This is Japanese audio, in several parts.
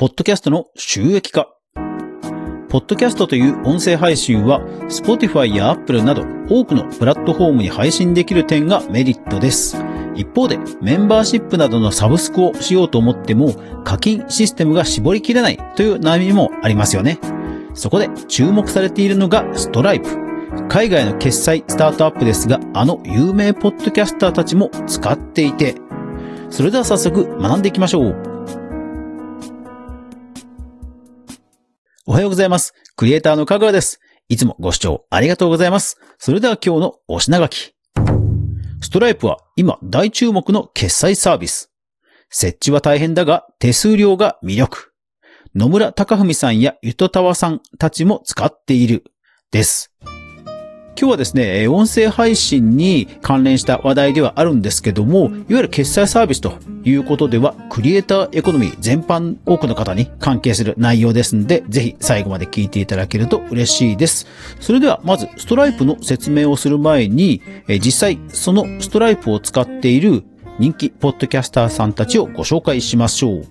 ポッドキャストの収益化。ポッドキャストという音声配信は、Spotify や Apple など多くのプラットフォームに配信できる点がメリットです。一方で、メンバーシップなどのサブスクをしようと思っても、課金システムが絞りきれないという悩みもありますよね。そこで注目されているのがストライプ。海外の決済スタートアップですが、あの有名ポッドキャスターたちも使っていて、それでは早速学んでいきましょう。おはようございます。クリエイターのかぐらです。いつもご視聴ありがとうございます。それでは今日のお品書き。ストライプは今大注目の決済サービス。設置は大変だが手数料が魅力。野村隆文さんやゆとたわさんたちも使っている。です。今日はですね、音声配信に関連した話題ではあるんですけども、いわゆる決済サービスということでは、クリエイターエコノミー全般多くの方に関係する内容ですので、ぜひ最後まで聞いていただけると嬉しいです。それでは、まず、ストライプの説明をする前に、実際、そのストライプを使っている人気ポッドキャスターさんたちをご紹介しましょう。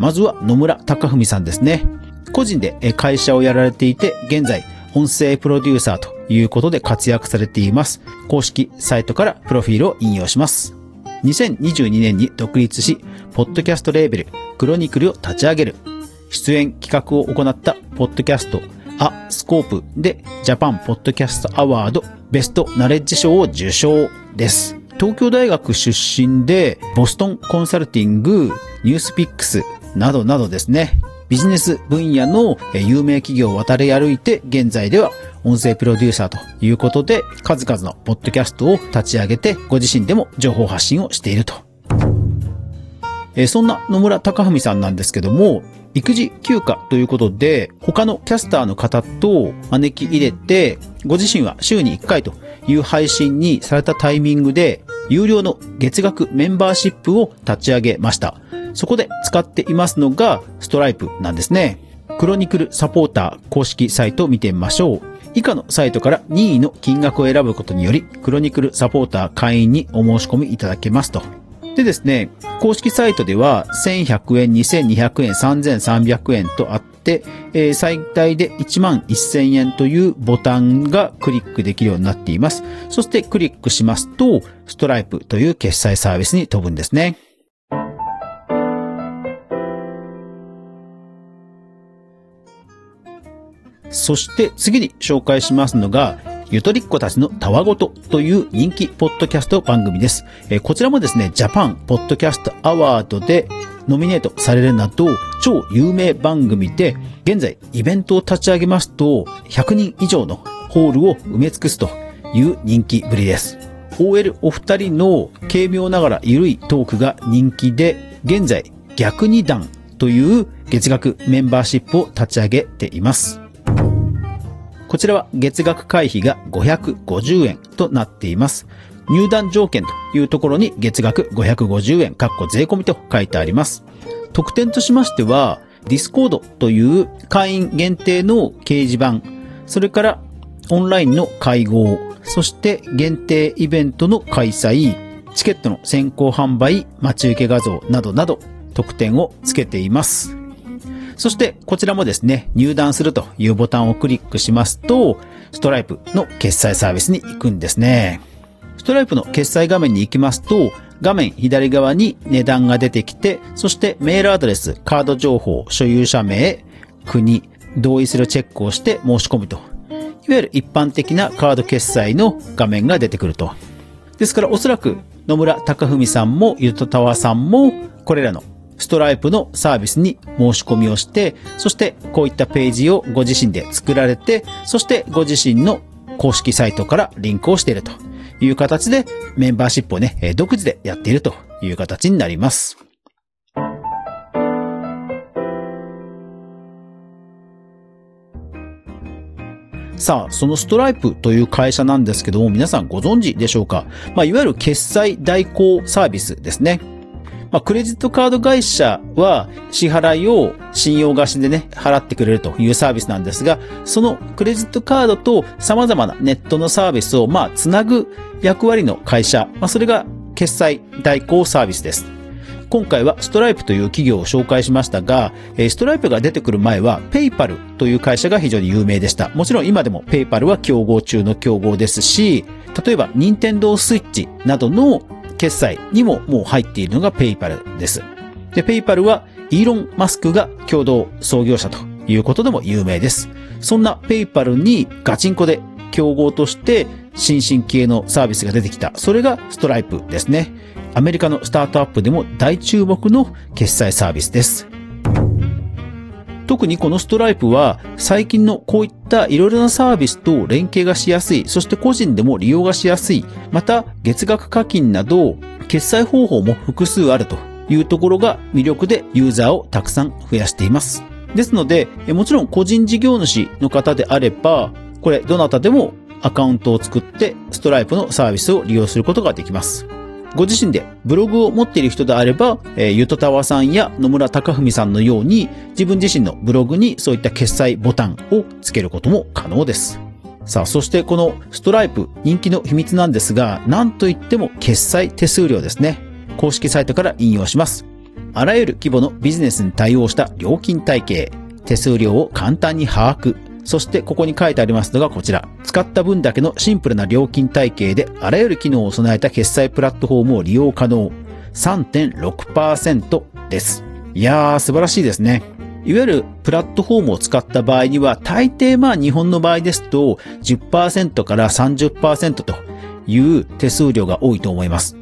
まずは野村隆文さんですね。個人で会社をやられていて、現在、音声プロデューサーということで活躍されています。公式サイトからプロフィールを引用します。2022年に独立し、ポッドキャストレーベル、クロニクルを立ち上げる。出演企画を行ったポッドキャスト、ア・スコープでジャパンポッドキャストアワードベストナレッジ賞を受賞です。東京大学出身で、ボストンコンサルティング、ニュースピックスなどなどですね、ビジネス分野の有名企業を渡り歩いて、現在では音声プロデューサーということで、数々のポッドキャストを立ち上げて、ご自身でも情報発信をしていると。えそんな野村隆文さんなんですけども、育児休暇ということで、他のキャスターの方と招き入れて、ご自身は週に1回という配信にされたタイミングで、有料の月額メンバーシップを立ち上げました。そこで使っていますのが、ストライプなんですね。クロニクルサポーター公式サイト見てみましょう。以下のサイトから任意の金額を選ぶことにより、クロニクルサポーター会員にお申し込みいただけますと。でですね、公式サイトでは1100円、2200円、3300円とあって、えー、最大で1万1000円というボタンがクリックできるようになっています。そしてクリックしますと、ストライプという決済サービスに飛ぶんですね。そして次に紹介しますのが、ゆとりっ子たちのたわごとという人気ポッドキャスト番組です。こちらもですね、ジャパンポッドキャストアワードでノミネートされるなど、超有名番組で、現在イベントを立ち上げますと、100人以上のホールを埋め尽くすという人気ぶりです。OL お二人の軽妙ながら緩いトークが人気で、現在逆二段という月額メンバーシップを立ち上げています。こちらは月額会費が550円となっています。入団条件というところに月額550円、かっこ税込みと書いてあります。特典としましては、 Discord という会員限定の掲示板、それからオンラインの会合、そして限定イベントの開催、チケットの先行販売、待ち受け画像などなど特典をつけています。そしてこちらもですね、入団するというボタンをクリックしますと、ストライプの決済サービスに行くんですね。ストライプの決済画面に行きますと、画面左側に値段が出てきて、そしてメールアドレス、カード情報、所有者名、国、同意するチェックをして申し込むと。いわゆる一般的なカード決済の画面が出てくると。ですからおそらく野村隆文さんもゆとたわさんもこれらのストライプのサービスに申し込みをして、そしてこういったページをご自身で作られて、そしてご自身の公式サイトからリンクをしているという形でメンバーシップをね、独自でやっているという形になります。さあ、そのストライプという会社なんですけども、皆さんご存知でしょうか？まあ、いわゆる決済代行サービスですね。まあ、クレジットカード会社は支払いを信用貸しでね、払ってくれるというサービスなんですが、そのクレジットカードと様々なネットのサービスを、まあ、つなぐ役割の会社、まあ、それが決済代行サービスです。今回はストライプという企業を紹介しましたが、ストライプが出てくる前はペイパルという会社が非常に有名でした。もちろん今でもペイパルは競合中の競合ですし、例えば任天堂スイッチなどの決済にももう入っているのがペイパルです。で、ペイパルはイーロン・マスクが共同創業者ということでも有名です。そんなペイパルにガチンコで競合として新進気鋭のサービスが出てきた。それがストライプですね。アメリカのスタートアップでも大注目の決済サービスです。特にこのストライプは最近のこういったいろいろなサービスと連携がしやすい、そして個人でも利用がしやすい、また月額課金など決済方法も複数あるというところが魅力でユーザーをたくさん増やしています。ですので、もちろん個人事業主の方であれば、これどなたでもアカウントを作ってストライプのサービスを利用することができます。ご自身でブログを持っている人であれば、えー、ゆとたわさんや野村隆文さんのように自分自身のブログにそういった決済ボタンをつけることも可能です。さあ、そしてこのストライプ人気の秘密なんですが、なんといっても決済手数料ですね。公式サイトから引用します。あらゆる規模のビジネスに対応した料金体系、手数料を簡単に把握、そしてここに書いてありますのがこちら。使った分だけのシンプルな料金体系であらゆる機能を備えた決済プラットフォームを利用可能。3.6%です。いやー、素晴らしいですね。いわゆるプラットフォームを使った場合には、大抵まあ日本の場合ですと10%から30%という手数料が多いと思います。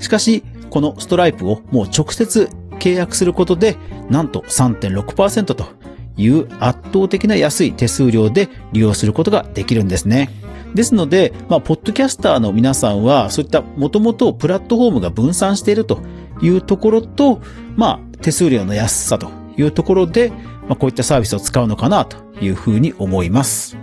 しかし、このストライプをもう直接契約することで、なんと3.6%という圧倒的な安い手数料で利用することができるんですね。ですので、まあ、ポッドキャスターの皆さんは、そういったもともとプラットフォームが分散しているというところと、まあ、手数料の安さというところで、まあ、こういったサービスを使うのかなというふうに思います。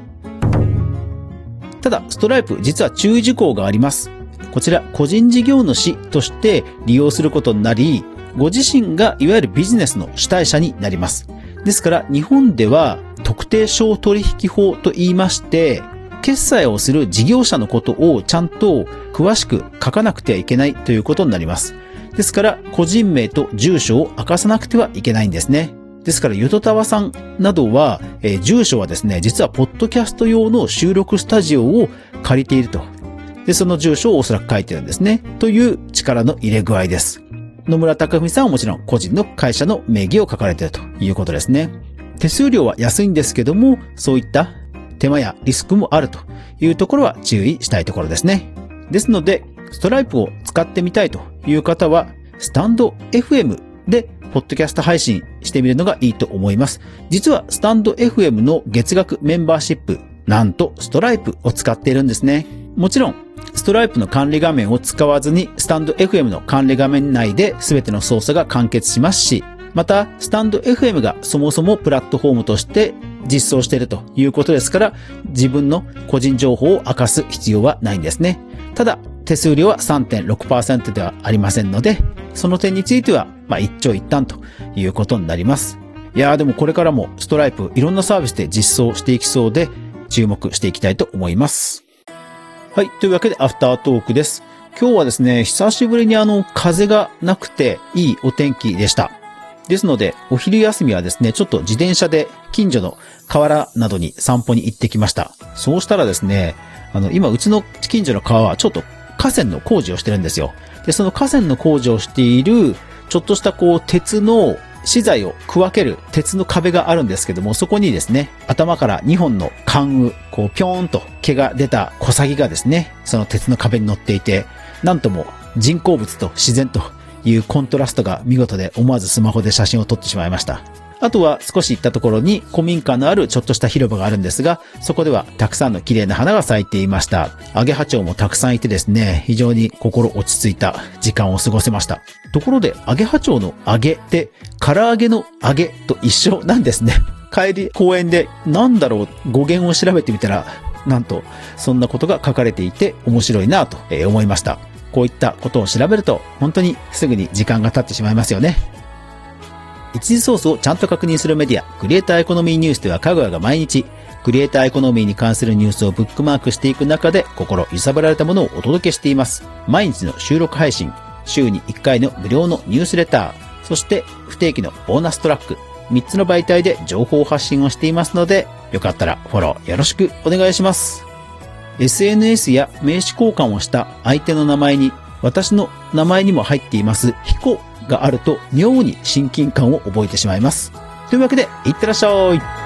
ただ、ストライプ実は注意事項があります。こちら、個人事業主として利用することになり、ご自身がいわゆるビジネスの主体者になります。ですから、日本では特定商取引法と言いまして、決済をする事業者のことをちゃんと詳しく書かなくてはいけないということになります。ですから、個人名と住所を明かさなくてはいけないんですね。ですから、ゆとたわさんなどは、えー、住所はですね、実はポッドキャスト用の収録スタジオを借りていると。で、その住所をおそらく書いてるんですね。という力の入れ具合です。野村隆文さんはもちろん個人の会社の名義を書かれているということですね。手数料は安いんですけども、そういった手間やリスクもあるというところは注意したいところですね。ですので、ストライプを使ってみたいという方は、スタンド FM でポッドキャスト配信してみるのがいいと思います。実はスタンド FM の月額メンバーシップ、なんとストライプを使っているんですね。もちろん、ストライプの管理画面を使わずに、スタンド FM の管理画面内で全ての操作が完結しますし、また、スタンド FM がそもそもプラットフォームとして実装しているということですから、自分の個人情報を明かす必要はないんですね。ただ、手数料は3.6%ではありませんので、その点については、まあ、一長一短ということになります。いやーでもこれからもストライプいろんなサービスで実装していきそうで、注目していきたいと思います。はい。というわけで、アフタートークです。今日はですね、久しぶりにあの、風がなくていいお天気でした。ですので、お昼休みはですね、ちょっと自転車で近所の河原などに散歩に行ってきました。そうしたらですね、あの、今、うちの近所の川はちょっと河川の工事をしてるんですよ。で、その河川の工事をしている、ちょっとしたこう、鉄の資材を区分ける鉄の壁があるんですけども、そこにですね、頭から2本の関羽、こうぴょーんと毛が出た小サギがですね、その鉄の壁に乗っていて、なんとも人工物と自然というコントラストが見事で思わずスマホで写真を撮ってしまいました。あとは少し行ったところに古民家のあるちょっとした広場があるんですが、そこではたくさんの綺麗な花が咲いていました。アゲハチョウもたくさんいてですね、非常に心落ち着いた時間を過ごせました。ところで、アゲハチョウの揚げって、唐揚げの揚げと一緒なんですね。帰り公園でなんだろう語源を調べてみたら、なんと、そんなことが書かれていて面白いなと思いました。こういったことを調べると、本当にすぐに時間が経ってしまいますよね。一時ソースをちゃんと確認するメディア、クリエイターエコノミーニュースでは、かぐやが毎日、クリエイターエコノミーに関するニュースをブックマークしていく中で、心揺さぶられたものをお届けしています。毎日の収録配信、週に1回の無料のニュースレター、そして不定期のボーナストラック、3つの媒体で情報発信をしていますので、よかったらフォローよろしくお願いします。SNS や名刺交換をした相手の名前に、私の名前にも入っていますヒコがあると妙に親近感を覚えてしまいます。というわけで、いってらっしゃい。